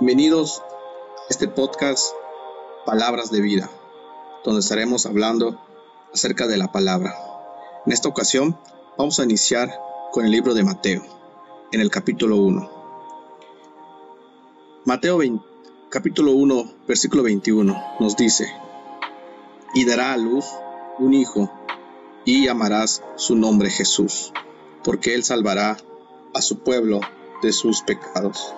Bienvenidos a este podcast Palabras de Vida, donde estaremos hablando acerca de la palabra. En esta ocasión vamos a iniciar con el libro de Mateo, en el capítulo 1. Mateo capítulo 1, versículo 21 nos dice, y dará a luz un hijo, y llamarás su nombre Jesús, porque él salvará a su pueblo de sus pecados.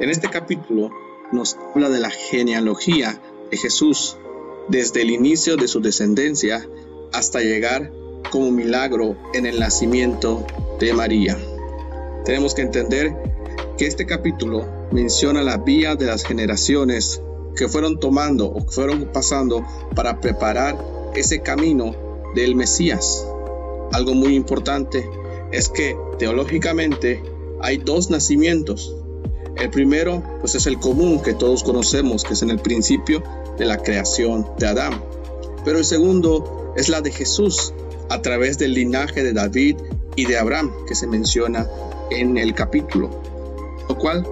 En este capítulo nos habla de la genealogía de Jesús, desde el inicio de su descendencia hasta llegar como milagro en el nacimiento de María. Tenemos que entender que este capítulo menciona la vía de las generaciones que fueron tomando o que fueron pasando para preparar ese camino del Mesías. Algo muy importante es que teológicamente hay dos nacimientos, el primero, pues es el común que todos conocemos, que es en el principio de la creación de Adán. Pero el segundo es la de Jesús, a través del linaje de David y de Abraham, que se menciona en el capítulo. Lo cual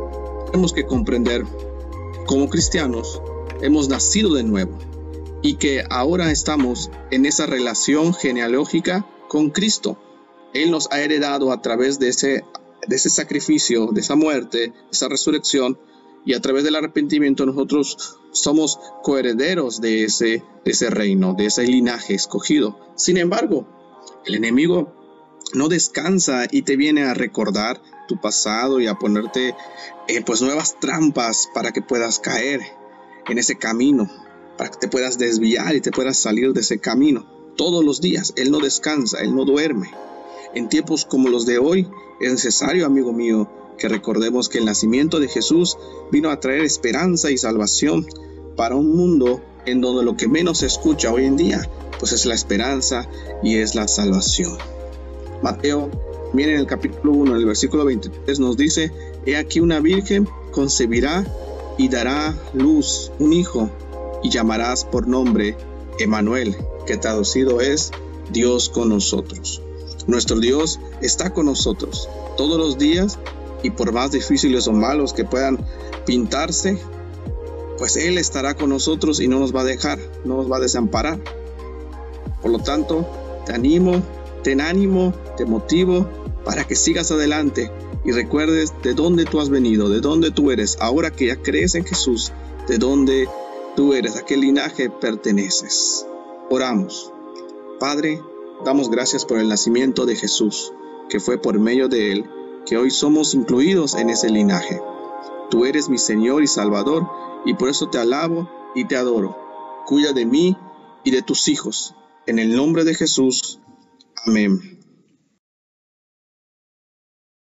tenemos que comprender, como cristianos, hemos nacido de nuevo y que ahora estamos en esa relación genealógica con Cristo. Él nos ha heredado a través de ese de ese sacrificio, de esa muerte, esa resurrección, y a través del arrepentimiento nosotros somos coherederos de ese, de ese reino, de ese linaje escogido. Sin embargo, el enemigo no descansa y te viene a recordar tu pasado y a ponerte eh, pues nuevas trampas para que puedas caer en ese camino, para que te puedas desviar y te puedas salir de ese camino. Todos los días, Él no descansa, Él no duerme. En tiempos como los de hoy, es necesario, amigo mío, que recordemos que el nacimiento de Jesús vino a traer esperanza y salvación para un mundo en donde lo que menos se escucha hoy en día, pues es la esperanza y es la salvación. Mateo, miren el capítulo 1, el versículo 23 nos dice, He aquí una virgen concebirá y dará luz un hijo, y llamarás por nombre Emanuel, que traducido es Dios con nosotros. Nuestro Dios está con nosotros todos los días y por más difíciles o malos que puedan pintarse, pues Él estará con nosotros y no nos va a dejar, no nos va a desamparar. Por lo tanto, te animo, ten ánimo, te motivo para que sigas adelante y recuerdes de dónde tú has venido, de dónde tú eres, ahora que ya crees en Jesús, de dónde tú eres, a qué linaje perteneces. Oramos. Padre, Damos gracias por el nacimiento de Jesús, que fue por medio de él que hoy somos incluidos en ese linaje. Tú eres mi Señor y Salvador, y por eso te alabo y te adoro. Cuida de mí y de tus hijos. En el nombre de Jesús. Amén.